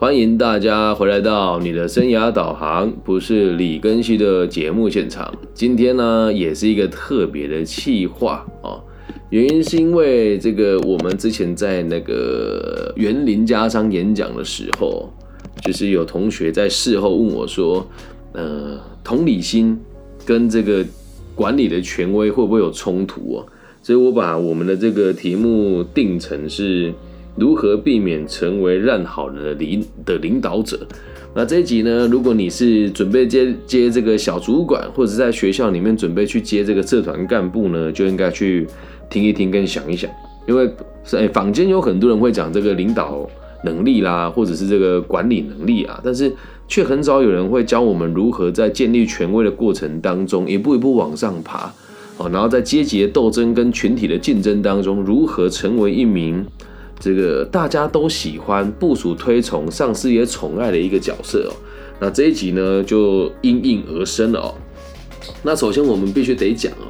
欢迎大家回来到你的生涯导航，不是李根熙的节目现场。今天呢，也是一个特别的企划哦。原因是因为这个，我们之前在那个园林家商演讲的时候，就是有同学在事后问我说，呃，同理心跟这个管理的权威会不会有冲突哦？所以我把我们的这个题目定成是。如何避免成为烂好人的领的领导者？那这一集呢？如果你是准备接接这个小主管，或者在学校里面准备去接这个社团干部呢，就应该去听一听跟想一想，因为哎，坊间有很多人会讲这个领导能力啦，或者是这个管理能力啊，但是却很少有人会教我们如何在建立权威的过程当中，一步一步往上爬哦，然后在阶级的斗争跟群体的竞争当中，如何成为一名。这个大家都喜欢、部署推崇、上司也宠爱的一个角色哦。那这一集呢，就应运而生了哦。那首先我们必须得讲哦，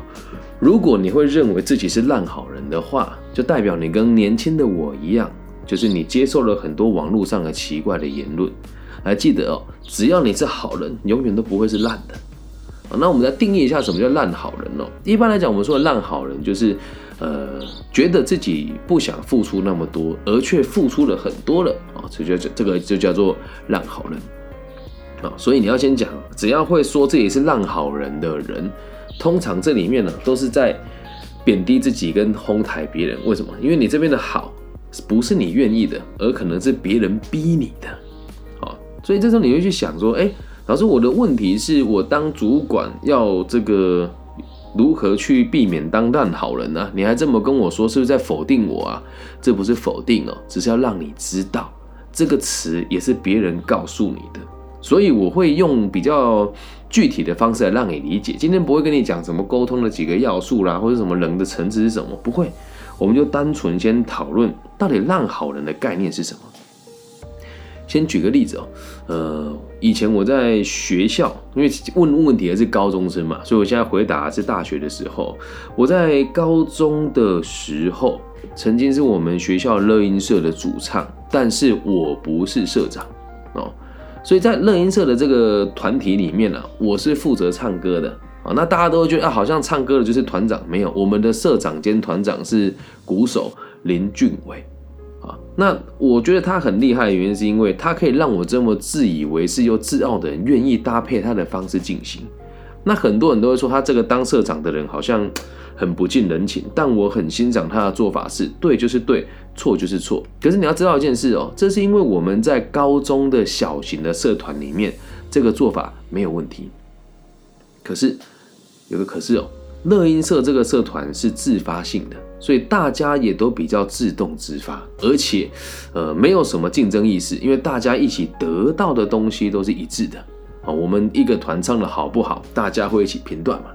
如果你会认为自己是烂好人的话，就代表你跟年轻的我一样，就是你接受了很多网络上的奇怪的言论。还记得哦，只要你是好人，永远都不会是烂的。那我们来定义一下什么叫烂好人哦。一般来讲，我们说的烂好人就是。呃，觉得自己不想付出那么多，而却付出了很多了啊，这就这个就叫做烂好人啊。所以你要先讲，只要会说自己是烂好人的人，通常这里面呢都是在贬低自己跟哄抬别人。为什么？因为你这边的好不是你愿意的，而可能是别人逼你的啊。所以这时候你会去想说，哎，老师，我的问题是我当主管要这个。如何去避免当烂好人呢？你还这么跟我说，是不是在否定我啊？这不是否定哦，只是要让你知道，这个词也是别人告诉你的，所以我会用比较具体的方式来让你理解。今天不会跟你讲什么沟通的几个要素啦，或者什么人的层次是什么，不会，我们就单纯先讨论到底烂好人的概念是什么。先举个例子哦，呃，以前我在学校，因为问问题的是高中生嘛，所以我现在回答是大学的时候。我在高中的时候，曾经是我们学校乐音社的主唱，但是我不是社长哦，所以在乐音社的这个团体里面呢，我是负责唱歌的啊。那大家都觉得啊，好像唱歌的就是团长，没有，我们的社长兼团长是鼓手林俊伟。啊那我觉得他很厉害的原因，是因为他可以让我这么自以为是又自傲的人，愿意搭配他的方式进行。那很多人都会说他这个当社长的人好像很不近人情，但我很欣赏他的做法，是对就是对，错就是错。可是你要知道一件事哦，这是因为我们在高中的小型的社团里面，这个做法没有问题。可是有个可是哦。乐音社这个社团是自发性的，所以大家也都比较自动自发，而且，呃，没有什么竞争意识，因为大家一起得到的东西都是一致的。啊，我们一个团唱的好不好，大家会一起评断嘛。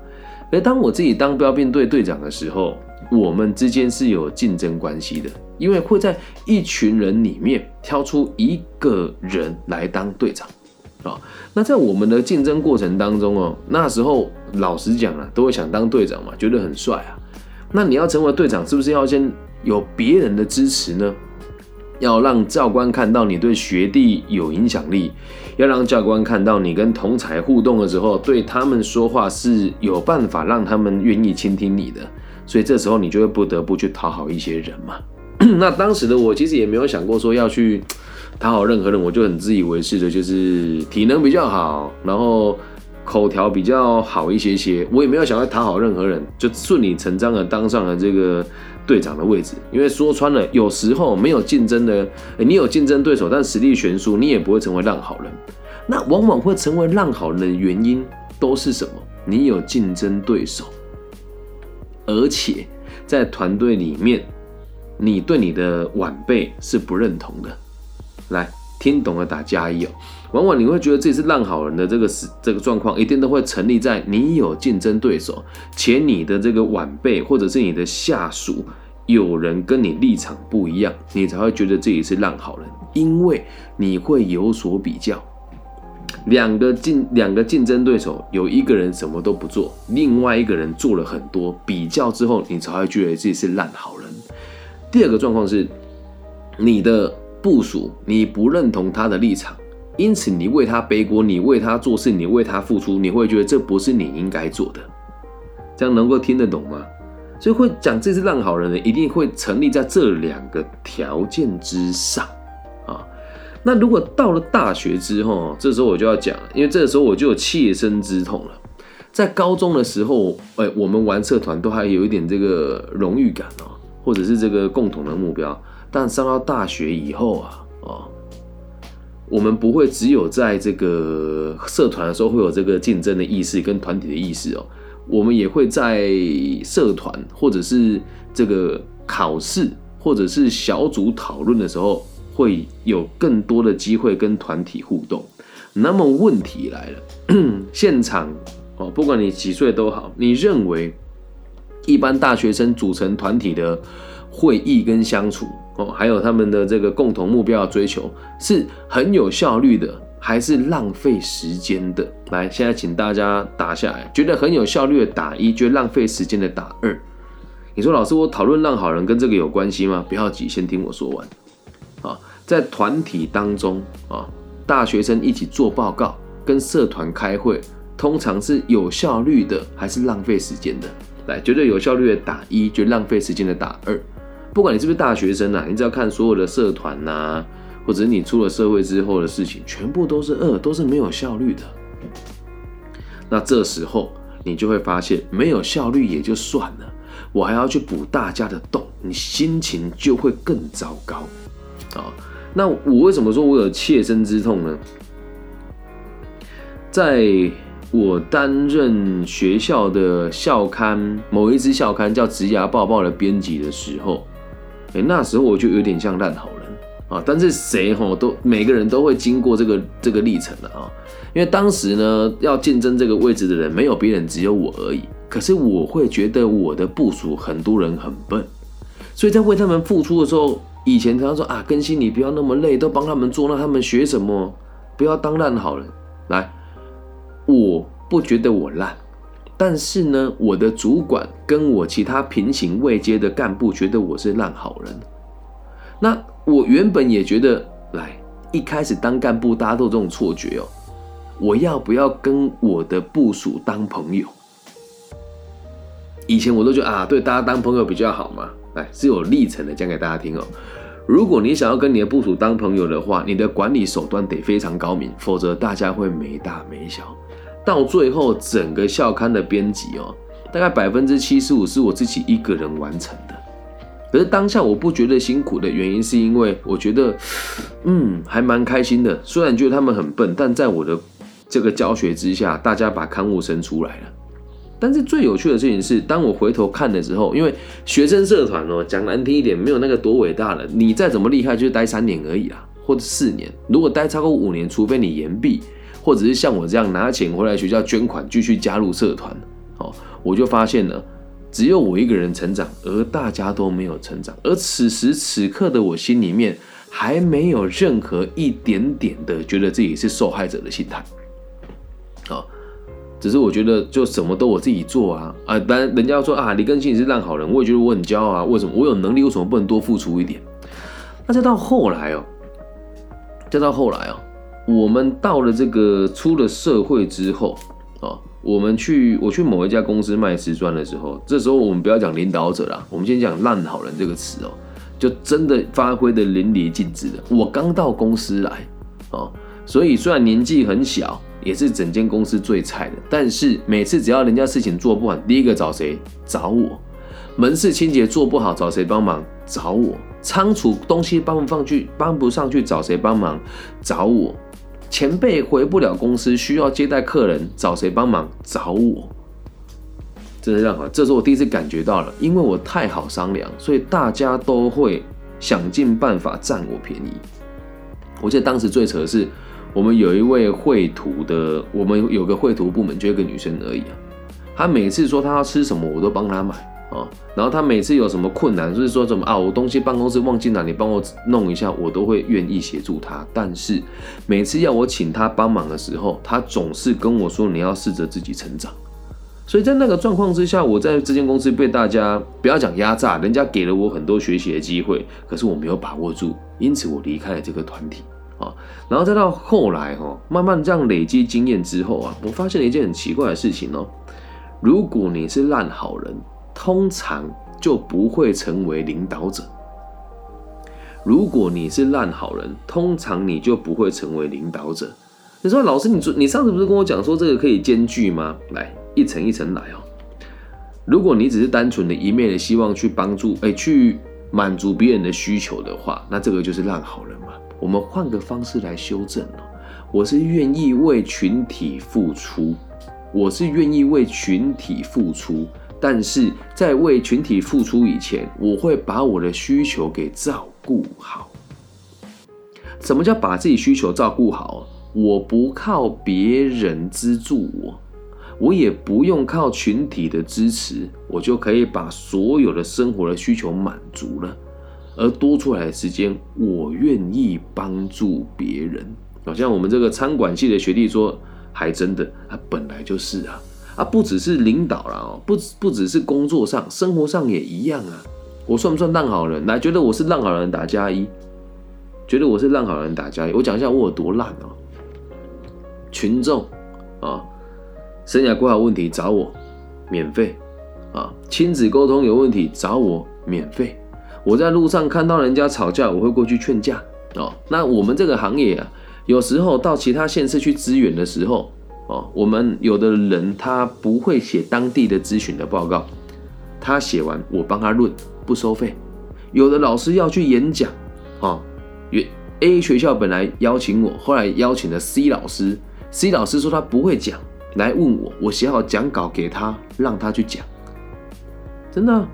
而当我自己当标兵队队长的时候，我们之间是有竞争关系的，因为会在一群人里面挑出一个人来当队长。啊，那在我们的竞争过程当中哦，那时候老实讲啊，都会想当队长嘛，觉得很帅啊。那你要成为队长，是不是要先有别人的支持呢？要让教官看到你对学弟有影响力，要让教官看到你跟同才互动的时候，对他们说话是有办法让他们愿意倾听你的。所以这时候你就会不得不去讨好一些人嘛。那当时的我其实也没有想过说要去。讨好任何人，我就很自以为是的，就是体能比较好，然后口条比较好一些些。我也没有想要讨好任何人，就顺理成章的当上了这个队长的位置。因为说穿了，有时候没有竞争的，你有竞争对手，但实力悬殊，你也不会成为烂好人。那往往会成为烂好人的原因都是什么？你有竞争对手，而且在团队里面，你对你的晚辈是不认同的。来听懂了打加一哦。往往你会觉得自己是烂好人的这个是这个状况，一定都会成立在你有竞争对手，且你的这个晚辈或者是你的下属有人跟你立场不一样，你才会觉得自己是烂好人，因为你会有所比较。两个竞两个竞争对手有一个人什么都不做，另外一个人做了很多，比较之后你才会觉得自己是烂好人。第二个状况是你的。部署你不认同他的立场，因此你为他背锅，你为他做事，你为他付出，你会觉得这不是你应该做的，这样能够听得懂吗？所以会讲这是烂好人的，一定会成立在这两个条件之上啊。那如果到了大学之后，这时候我就要讲，因为这个时候我就有切身之痛了。在高中的时候，哎，我们玩社团都还有一点这个荣誉感哦，或者是这个共同的目标。但上到大学以后啊，哦，我们不会只有在这个社团的时候会有这个竞争的意识跟团体的意识哦，我们也会在社团或者是这个考试或者是小组讨论的时候，会有更多的机会跟团体互动。那么问题来了，现场。哦，不管你几岁都好，你认为一般大学生组成团体的会议跟相处，哦，还有他们的这个共同目标追求，是很有效率的，还是浪费时间的？来，现在请大家打下来，觉得很有效率的打一，觉得浪费时间的打二。你说老师，我讨论让好人跟这个有关系吗？不要急，先听我说完。啊，在团体当中啊，大学生一起做报告，跟社团开会。通常是有效率的还是浪费时间的？来，觉得有效率的打一，觉得浪费时间的打二。不管你是不是大学生啊，你只要看所有的社团呐，或者你出了社会之后的事情，全部都是二，都是没有效率的。那这时候你就会发现，没有效率也就算了，我还要去补大家的洞，你心情就会更糟糕啊。那我为什么说我有切身之痛呢？在我担任学校的校刊某一支校刊叫《职涯报报》的编辑的时候，那时候我就有点像烂好人啊。但是谁哈都每个人都会经过这个这个历程的啊。因为当时呢，要竞争这个位置的人没有别人，只有我而已。可是我会觉得我的部署很多人很笨，所以在为他们付出的时候，以前他说啊，更新你不要那么累，都帮他们做，那他们学什么？不要当烂好人，来。我不觉得我烂，但是呢，我的主管跟我其他平行位阶的干部觉得我是烂好人。那我原本也觉得，来一开始当干部，大家都这种错觉哦。我要不要跟我的部属当朋友？以前我都觉得啊，对大家当朋友比较好嘛。来，是有历程的，讲给大家听哦。如果你想要跟你的部署当朋友的话，你的管理手段得非常高明，否则大家会没大没小。到最后，整个校刊的编辑哦，大概百分之七十五是我自己一个人完成的。可是当下我不觉得辛苦的原因，是因为我觉得，嗯，还蛮开心的。虽然觉得他们很笨，但在我的这个教学之下，大家把刊物生出来了。但是最有趣的事情是，当我回头看的时候，因为学生社团哦，讲难听一点，没有那个多伟大的。你再怎么厉害，就是待三年而已啦，或者四年。如果待超过五年，除非你延毕。或者是像我这样拿钱回来学校捐款，继续加入社团，哦，我就发现了，只有我一个人成长，而大家都没有成长。而此时此刻的我心里面还没有任何一点点的觉得自己是受害者的心态，啊，只是我觉得就什么都我自己做啊啊！当然人家说啊，李根新是烂好人，我也觉得我很骄傲啊。为什么我有能力，为什么不能多付出一点？那再到后来哦，再到后来哦。我们到了这个出了社会之后啊，我们去我去某一家公司卖瓷砖的时候，这时候我们不要讲领导者啦，我们先讲烂好人这个词哦，就真的发挥的淋漓尽致的。我刚到公司来啊，所以虽然年纪很小，也是整间公司最菜的，但是每次只要人家事情做不完，第一个找谁？找我。门市清洁做不好，找谁帮忙？找我。仓储东西搬不上去，搬不上去，找谁帮忙？找我。前辈回不了公司，需要接待客人，找谁帮忙？找我。真的让我，这是我第一次感觉到了，因为我太好商量，所以大家都会想尽办法占我便宜。我记得当时最扯的是，我们有一位绘图的，我们有个绘图部门，就一个女生而已啊。她每次说她要吃什么，我都帮她买。啊，然后他每次有什么困难，就是说什么啊，我东西办公室忘记拿，你帮我弄一下，我都会愿意协助他。但是每次要我请他帮忙的时候，他总是跟我说：“你要试着自己成长。”所以在那个状况之下，我在这间公司被大家不要讲压榨，人家给了我很多学习的机会，可是我没有把握住，因此我离开了这个团体啊。然后再到后来哈，慢慢这样累积经验之后啊，我发现了一件很奇怪的事情哦。如果你是烂好人，通常就不会成为领导者。如果你是烂好人，通常你就不会成为领导者。你说老师，你你上次不是跟我讲说这个可以兼具吗？来。一层一层来哦。如果你只是单纯的一面的希望去帮助，哎，去满足别人的需求的话，那这个就是烂好人嘛。我们换个方式来修正哦。我是愿意为群体付出，我是愿意为群体付出，但是在为群体付出以前，我会把我的需求给照顾好。什么叫把自己需求照顾好？我不靠别人资助我。我也不用靠群体的支持，我就可以把所有的生活的需求满足了，而多出来的时间，我愿意帮助别人。好像我们这个餐馆系的学弟说，还真的，他本来就是啊，啊，不只是领导了哦，不不只是工作上，生活上也一样啊。我算不算烂好人？来，觉得我是烂好人打加一，觉得我是烂好人打加一。我讲一下我有多烂哦，群众啊。生涯规划问题找我，免费啊！亲子沟通有问题找我，免费。我在路上看到人家吵架，我会过去劝架哦。那我们这个行业啊，有时候到其他县市去支援的时候哦，我们有的人他不会写当地的咨询的报告，他写完我帮他论，不收费。有的老师要去演讲啊，原 A 学校本来邀请我，后来邀请了 C 老师，C 老师说他不会讲。来问我，我写好讲稿给他，让他去讲。真的，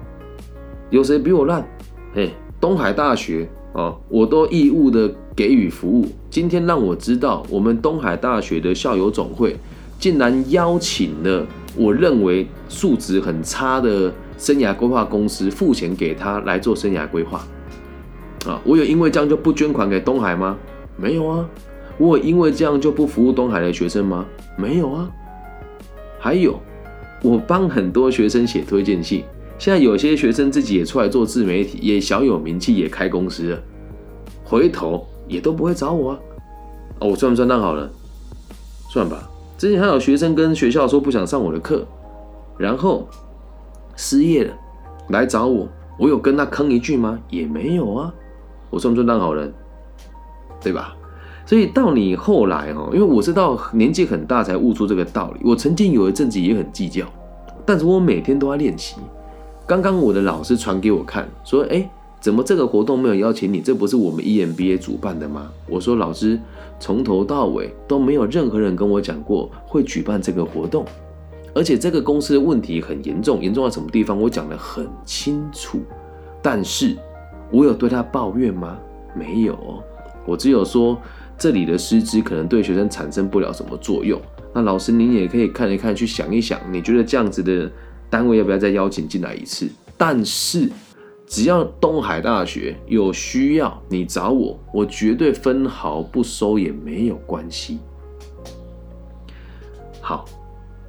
有谁比我烂？嘿，东海大学啊，我都义务的给予服务。今天让我知道，我们东海大学的校友总会竟然邀请了我认为素质很差的生涯规划公司，付钱给他来做生涯规划。啊，我有因为这样就不捐款给东海吗？没有啊。我有因为这样就不服务东海的学生吗？没有啊。还有，我帮很多学生写推荐信，现在有些学生自己也出来做自媒体，也小有名气，也开公司了，回头也都不会找我啊。我算不算烂好人？算吧。之前还有学生跟学校说不想上我的课，然后失业了来找我，我有跟他坑一句吗？也没有啊。我算不算烂好人？对吧？所以到你后来哦，因为我是到年纪很大才悟出这个道理。我曾经有一阵子也很计较，但是我每天都在练习。刚刚我的老师传给我看，说：“哎，怎么这个活动没有邀请你？这不是我们 EMBA 主办的吗？”我说：“老师，从头到尾都没有任何人跟我讲过会举办这个活动，而且这个公司的问题很严重，严重到什么地方？我讲得很清楚。但是我有对他抱怨吗？没有，我只有说。”这里的师资可能对学生产生不了什么作用。那老师您也可以看一看，去想一想，你觉得这样子的单位要不要再邀请进来一次？但是只要东海大学有需要，你找我，我绝对分毫不收，也没有关系。好，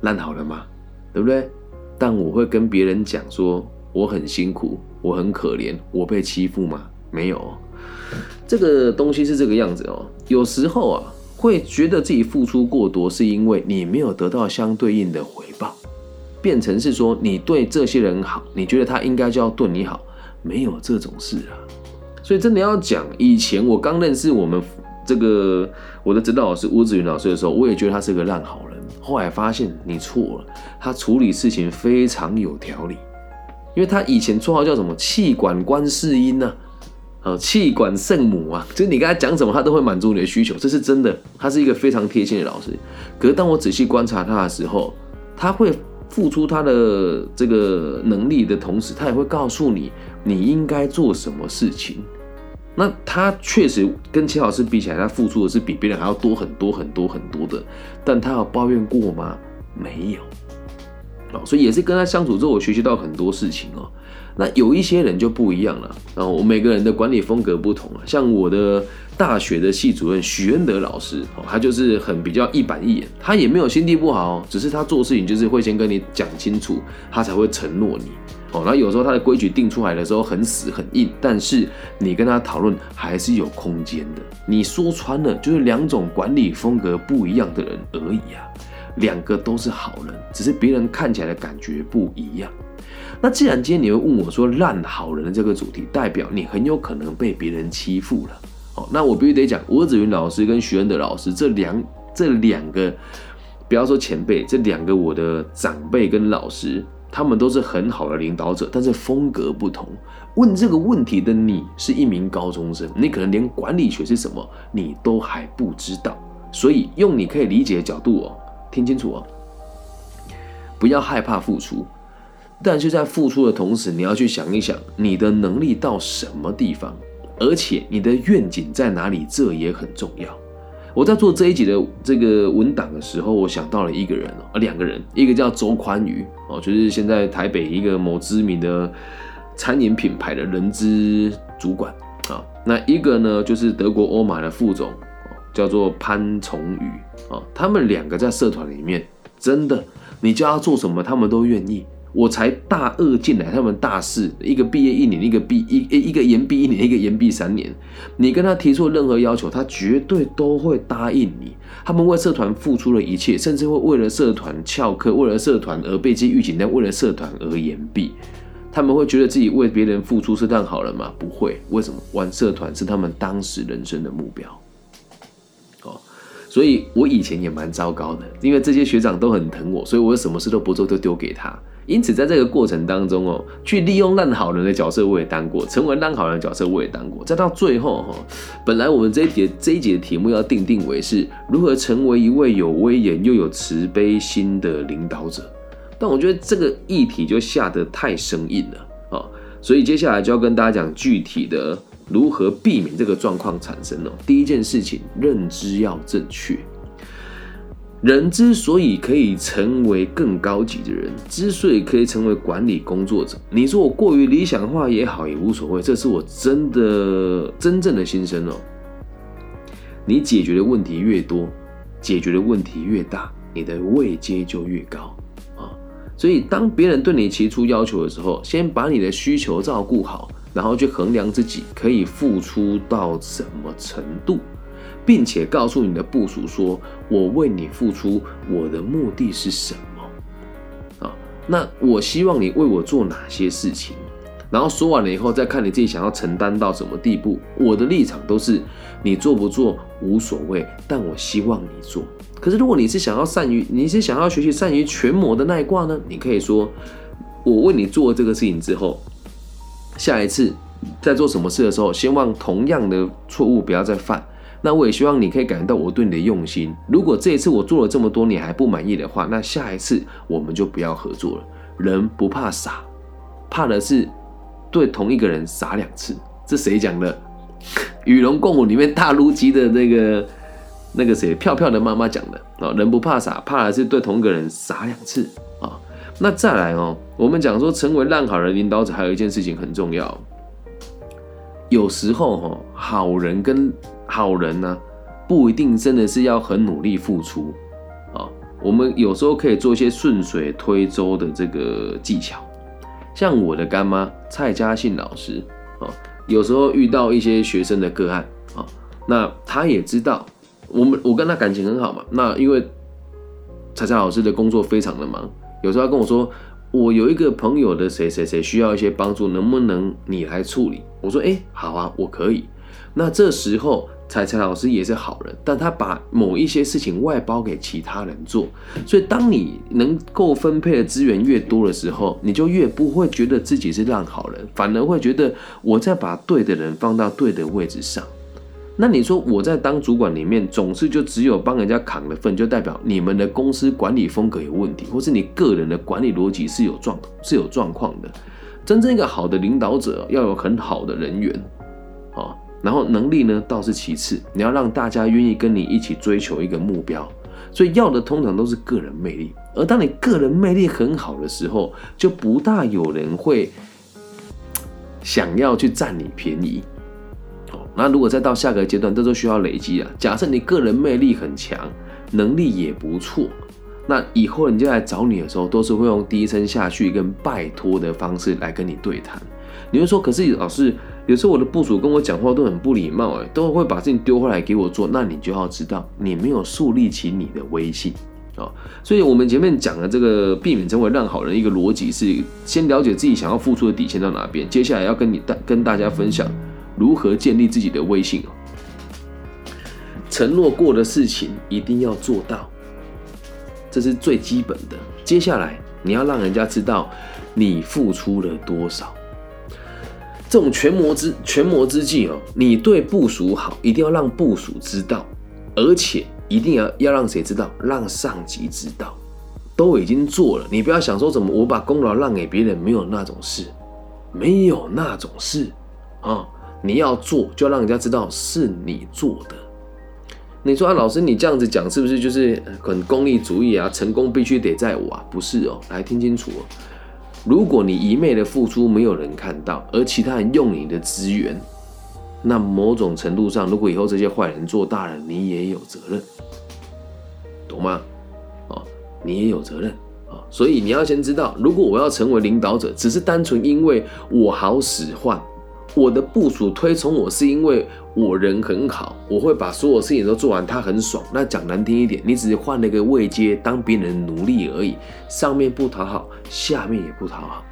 烂好了吗？对不对？但我会跟别人讲说，我很辛苦，我很可怜，我被欺负吗？没有。这个东西是这个样子哦，有时候啊，会觉得自己付出过多，是因为你没有得到相对应的回报，变成是说你对这些人好，你觉得他应该就要对你好，没有这种事啊。所以真的要讲，以前我刚认识我们这个我的指导老师吴子云老师的时候，我也觉得他是个烂好人。后来发现你错了，他处理事情非常有条理，因为他以前绰号叫什么气管观世音呢？呃，气管圣母啊，就是你跟他讲什么，他都会满足你的需求，这是真的。他是一个非常贴心的老师。可是当我仔细观察他的时候，他会付出他的这个能力的同时，他也会告诉你你应该做什么事情。那他确实跟齐老师比起来，他付出的是比别人还要多很多很多很多的。但他有抱怨过吗？没有。哦，所以也是跟他相处之后，我学习到很多事情哦。那有一些人就不一样了，然后每个人的管理风格不同啊。像我的大学的系主任许恩德老师，哦，他就是很比较一板一眼，他也没有心地不好，只是他做事情就是会先跟你讲清楚，他才会承诺你。哦，那有时候他的规矩定出来的时候很死很硬，但是你跟他讨论还是有空间的。你说穿了就是两种管理风格不一样的人而已啊，两个都是好人，只是别人看起来的感觉不一样。那既然今天你会问我说烂好人的这个主题，代表你很有可能被别人欺负了。哦，那我必须得讲，吴子云老师跟徐恩德老师这两这两个，不要说前辈，这两个我的长辈跟老师，他们都是很好的领导者，但是风格不同。问这个问题的你是一名高中生，你可能连管理学是什么你都还不知道，所以用你可以理解的角度哦，听清楚哦，不要害怕付出。但是在付出的同时，你要去想一想你的能力到什么地方，而且你的愿景在哪里，这也很重要。我在做这一集的这个文档的时候，我想到了一个人哦，两个人，一个叫周宽宇哦，就是现在台北一个某知名的餐饮品牌的人资主管啊，那一个呢就是德国欧玛的副总，叫做潘崇宇啊，他们两个在社团里面，真的，你叫他做什么，他们都愿意。我才大二进来，他们大四，一个毕业一年，一个毕一一个延毕一年，一个延毕三年。你跟他提出任何要求，他绝对都会答应你。他们为社团付出了一切，甚至会为了社团翘课，为了社团而被记预警单，为了社团而延毕。他们会觉得自己为别人付出是当好人吗？不会。为什么？玩社团是他们当时人生的目标。哦，所以我以前也蛮糟糕的，因为这些学长都很疼我，所以我什么事都不做，都丢给他。因此，在这个过程当中哦，去利用烂好人的角色我也当过，成为烂好人的角色我也当过。再到最后哈，本来我们这一节这一节的题目要定定为是如何成为一位有威严又有慈悲心的领导者，但我觉得这个议题就下得太生硬了啊，所以接下来就要跟大家讲具体的如何避免这个状况产生哦。第一件事情，认知要正确。人之所以可以成为更高级的人，之所以可以成为管理工作者，你说我过于理想化也好，也无所谓。这是我真的真正的心声哦。你解决的问题越多，解决的问题越大，你的位阶就越高啊。所以，当别人对你提出要求的时候，先把你的需求照顾好，然后去衡量自己可以付出到什么程度。并且告诉你的部署说：“我为你付出，我的目的是什么？啊，那我希望你为我做哪些事情？然后说完了以后，再看你自己想要承担到什么地步。我的立场都是你做不做无所谓，但我希望你做。可是如果你是想要善于，你是想要学习善于权谋的那一卦呢？你可以说，我为你做这个事情之后，下一次在做什么事的时候，希望同样的错误不要再犯。”那我也希望你可以感觉到我对你的用心。如果这一次我做了这么多，你还不满意的话，那下一次我们就不要合作了。人不怕傻，怕的是对同一个人傻两次。这谁讲的？《与龙共舞》里面大陆鸡的那个那个谁，票票的妈妈讲的啊。人不怕傻，怕的是对同一个人傻两次啊。那再来哦，我们讲说成为烂好人领导者，还有一件事情很重要。有时候哈，好人跟好人呢，不一定真的是要很努力付出啊。我们有时候可以做一些顺水推舟的这个技巧，像我的干妈蔡嘉信老师啊，有时候遇到一些学生的个案啊，那他也知道我们我跟他感情很好嘛。那因为蔡蔡老师的工作非常的忙，有时候他跟我说。我有一个朋友的谁谁谁需要一些帮助，能不能你来处理？我说，哎，好啊，我可以。那这时候彩彩老师也是好人，但他把某一些事情外包给其他人做，所以当你能够分配的资源越多的时候，你就越不会觉得自己是烂好人，反而会觉得我在把对的人放到对的位置上。那你说我在当主管里面总是就只有帮人家扛的份，就代表你们的公司管理风格有问题，或是你个人的管理逻辑是有状是有状况的。真正一个好的领导者要有很好的人缘，啊，然后能力呢倒是其次，你要让大家愿意跟你一起追求一个目标，所以要的通常都是个人魅力。而当你个人魅力很好的时候，就不大有人会想要去占你便宜。哦，那如果再到下个阶段，这都需要累积啊。假设你个人魅力很强，能力也不错，那以后人家来找你的时候，都是会用低声下去跟拜托的方式来跟你对谈。你会说，可是老师，有时候我的部署跟我讲话都很不礼貌，哎，都会把事情丢回来给我做，那你就要知道，你没有树立起你的威信啊。所以，我们前面讲的这个避免成为烂好人，一个逻辑是先了解自己想要付出的底线到哪边，接下来要跟你大跟大家分享。如何建立自己的威信哦？承诺过的事情一定要做到，这是最基本的。接下来你要让人家知道你付出了多少。这种权谋之权谋之计哦，你对部署好，一定要让部署知道，而且一定要要让谁知道？让上级知道，都已经做了。你不要想说怎么我把功劳让给别人，没有那种事，没有那种事啊。你要做，就让人家知道是你做的。你说啊，老师，你这样子讲是不是就是很功利主义啊？成功必须得在我啊？不是哦，来听清楚哦。如果你一昧的付出没有人看到，而其他人用你的资源，那某种程度上，如果以后这些坏人做大了，你也有责任，懂吗？哦，你也有责任啊。所以你要先知道，如果我要成为领导者，只是单纯因为我好使唤。我的部署推崇我是因为我人很好，我会把所有事情都做完，他很爽。那讲难听一点，你只是换了一个位阶，当别人奴隶而已，上面不讨好，下面也不讨好，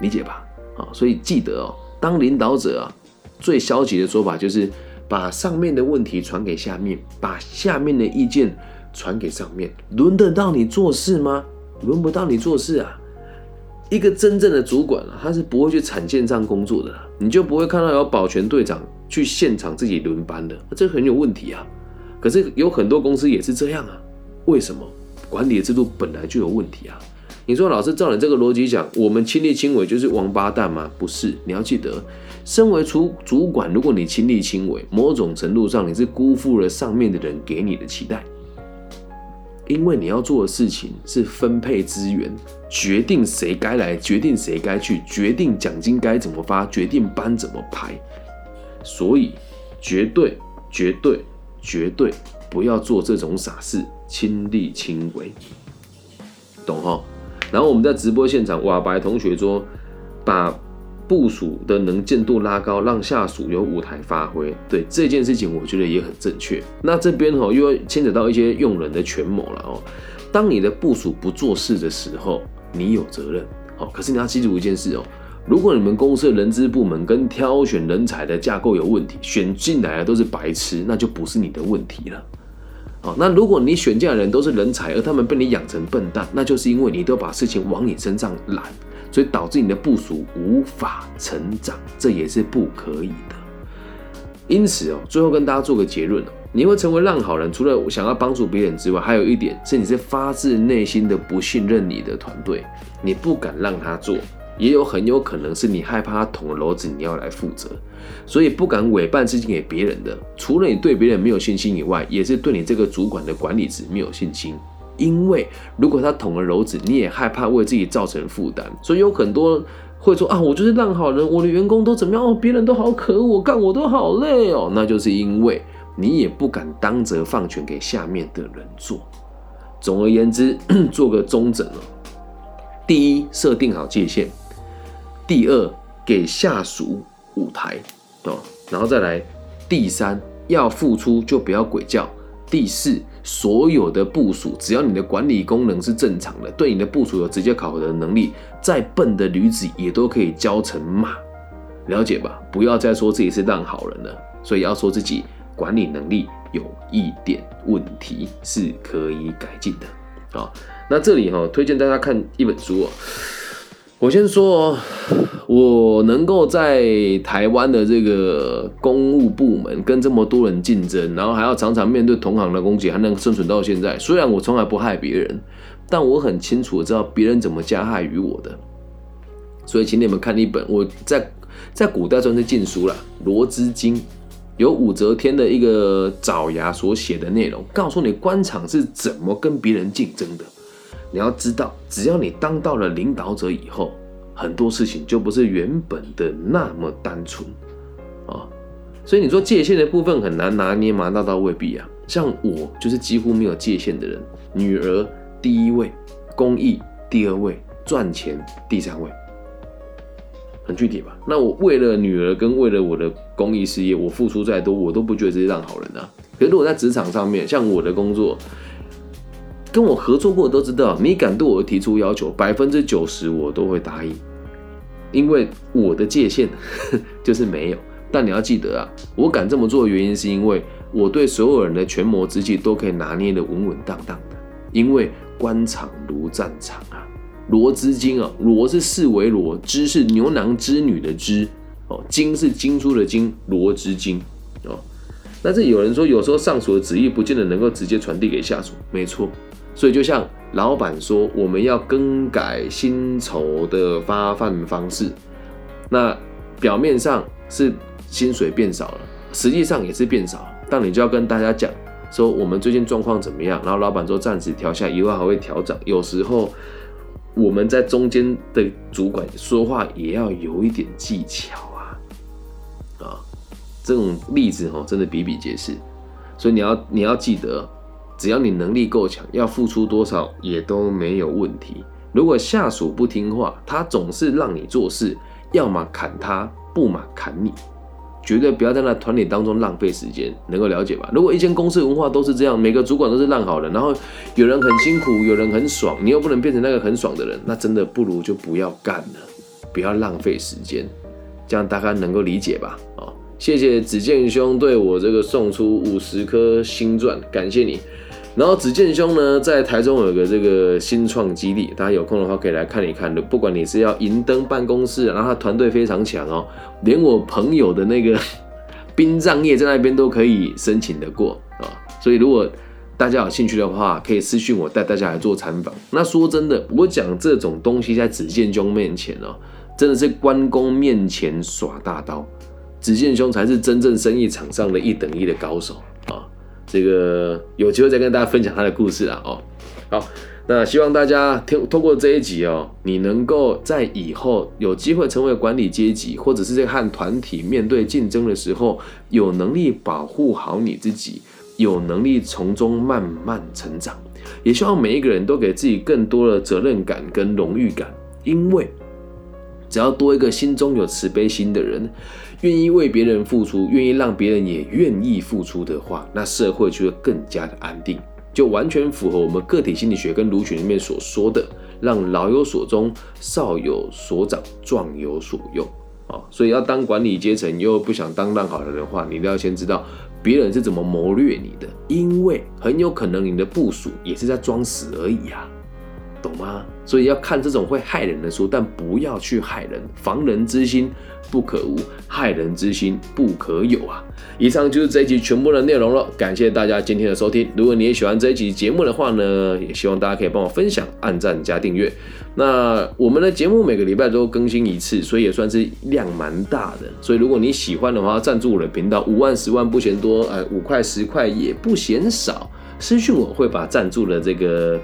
理解吧？啊，所以记得哦，当领导者啊，最消极的说法就是把上面的问题传给下面，把下面的意见传给上面，轮得到你做事吗？轮不到你做事啊。一个真正的主管啊，他是不会去产线上工作的，你就不会看到有保全队长去现场自己轮班的，这很有问题啊。可是有很多公司也是这样啊，为什么？管理制度本来就有问题啊。你说老师照你这个逻辑讲，我们亲力亲为就是王八蛋吗？不是，你要记得，身为主主管，如果你亲力亲为，某种程度上你是辜负了上面的人给你的期待。因为你要做的事情是分配资源，决定谁该来，决定谁该去，决定奖金该怎么发，决定班怎么排，所以绝对、绝对、绝对不要做这种傻事，亲力亲为，懂哈？然后我们在直播现场，瓦白同学说，把。部署的能见度拉高，让下属有舞台发挥。对这件事情，我觉得也很正确。那这边哈又牵扯到一些用人的权谋了哦。当你的部署不做事的时候，你有责任。好，可是你要记住一件事哦：如果你们公司的人资部门跟挑选人才的架构有问题，选进来的都是白痴，那就不是你的问题了。好，那如果你选进来的人都是人才，而他们被你养成笨蛋，那就是因为你都把事情往你身上揽。所以导致你的部署无法成长，这也是不可以的。因此哦，最后跟大家做个结论哦，你会成为烂好人，除了想要帮助别人之外，还有一点是你是发自内心的不信任你的团队，你不敢让他做，也有很有可能是你害怕他捅了篓子，你要来负责，所以不敢委办事情给别人的。除了你对别人没有信心以外，也是对你这个主管的管理值没有信心。因为如果他捅了篓子，你也害怕为自己造成负担，所以有很多会说啊，我就是烂好人，我的员工都怎么样哦，别人都好可恶，我干我都好累哦，那就是因为你也不敢当责放权给下面的人做。总而言之，做个中整哦。第一，设定好界限；第二，给下属舞台。哦，然后再来。第三，要付出就不要鬼叫；第四。所有的部署，只要你的管理功能是正常的，对你的部署有直接考核的能力，再笨的驴子也都可以教成马，了解吧？不要再说自己是烂好人了，所以要说自己管理能力有一点问题，是可以改进的。好，那这里哈，推荐大家看一本书哦。我先说，我能够在台湾的这个公务部门跟这么多人竞争，然后还要常常面对同行的攻击，还能生存到现在。虽然我从来不害别人，但我很清楚的知道别人怎么加害于我的。所以，请你们看一本我在在古代算是禁书了，《罗织经》，有武则天的一个爪牙所写的内容，告诉你官场是怎么跟别人竞争的。你要知道，只要你当到了领导者以后，很多事情就不是原本的那么单纯啊。所以你说界限的部分很难拿捏吗？那倒未必啊。像我就是几乎没有界限的人，女儿第一位，公益第二位，赚钱第三位，很具体吧？那我为了女儿跟为了我的公益事业，我付出再多，我都不觉得这是烂好人啊。可是如果在职场上面，像我的工作，跟我合作过都知道，你敢对我提出要求，百分之九十我都会答应，因为我的界限 就是没有。但你要记得啊，我敢这么做的原因是因为。我对所有人的权谋之计都可以拿捏的稳稳当当的，因为官场如战场啊，罗织金啊，罗是四维罗，织是牛郎织女的织，哦，金是金珠的金，罗织金哦。那这有人说，有时候上属的旨意不见得能够直接传递给下属，没错。所以就像老板说，我们要更改薪酬的发放方式，那表面上是薪水变少了，实际上也是变少。但你就要跟大家讲说我们最近状况怎么样，然后老板说暂时调下，以后还会调整。有时候我们在中间的主管说话也要有一点技巧啊，啊，这种例子哦真的比比皆是。所以你要你要记得，只要你能力够强，要付出多少也都没有问题。如果下属不听话，他总是让你做事，要么砍他，不嘛砍你。绝对不要在那团体当中浪费时间，能够了解吧？如果一间公司文化都是这样，每个主管都是烂好人，然后有人很辛苦，有人很爽，你又不能变成那个很爽的人，那真的不如就不要干了，不要浪费时间，这样大家能够理解吧？哦，谢谢子健兄对我这个送出五十颗星钻，感谢你。然后子健兄呢，在台中有个这个新创基地，大家有空的话可以来看一看的。不管你是要银灯办公室，然后他团队非常强哦，连我朋友的那个 殡葬业在那边都可以申请得过啊。所以如果大家有兴趣的话，可以私信我带大家来做参访。那说真的，我讲这种东西在子健兄面前哦，真的是关公面前耍大刀，子健兄才是真正生意场上的一等一的高手。这个有机会再跟大家分享他的故事啊！哦，好，那希望大家听通过这一集哦，你能够在以后有机会成为管理阶级，或者是在和团体面对竞争的时候，有能力保护好你自己，有能力从中慢慢成长。也希望每一个人都给自己更多的责任感跟荣誉感，因为只要多一个心中有慈悲心的人。愿意为别人付出，愿意让别人也愿意付出的话，那社会就会更加的安定，就完全符合我们个体心理学跟儒学里面所说的，让老有所终，少有所长，壮有所用啊。所以要当管理阶层又不想当烂好人的话，你都要先知道别人是怎么谋略你的，因为很有可能你的部署也是在装死而已呀，懂吗？所以要看这种会害人的书，但不要去害人，防人之心。不可无，害人之心不可有啊！以上就是这一集全部的内容了，感谢大家今天的收听。如果你也喜欢这一集节目的话呢，也希望大家可以帮我分享、按赞加订阅。那我们的节目每个礼拜都更新一次，所以也算是量蛮大的。所以如果你喜欢的话，赞助我的频道，五万、十万不嫌多，呃，五块、十块也不嫌少。私讯我会把赞助的这个。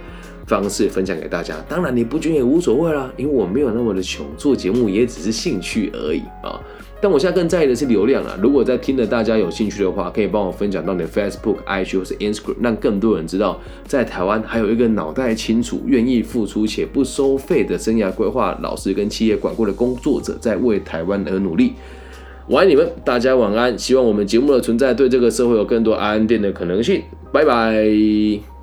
方式分享给大家，当然你不捐也无所谓啦，因为我没有那么的穷，做节目也只是兴趣而已啊。但我现在更在意的是流量啊！如果在听的大家有兴趣的话，可以帮我分享到你的 Facebook、IG 或是 Instagram，让更多人知道，在台湾还有一个脑袋清楚、愿意付出且不收费的生涯规划老师跟企业管顾的工作者，在为台湾而努力。我爱你们，大家晚安。希望我们节目的存在对这个社会有更多安定的可能性。拜拜。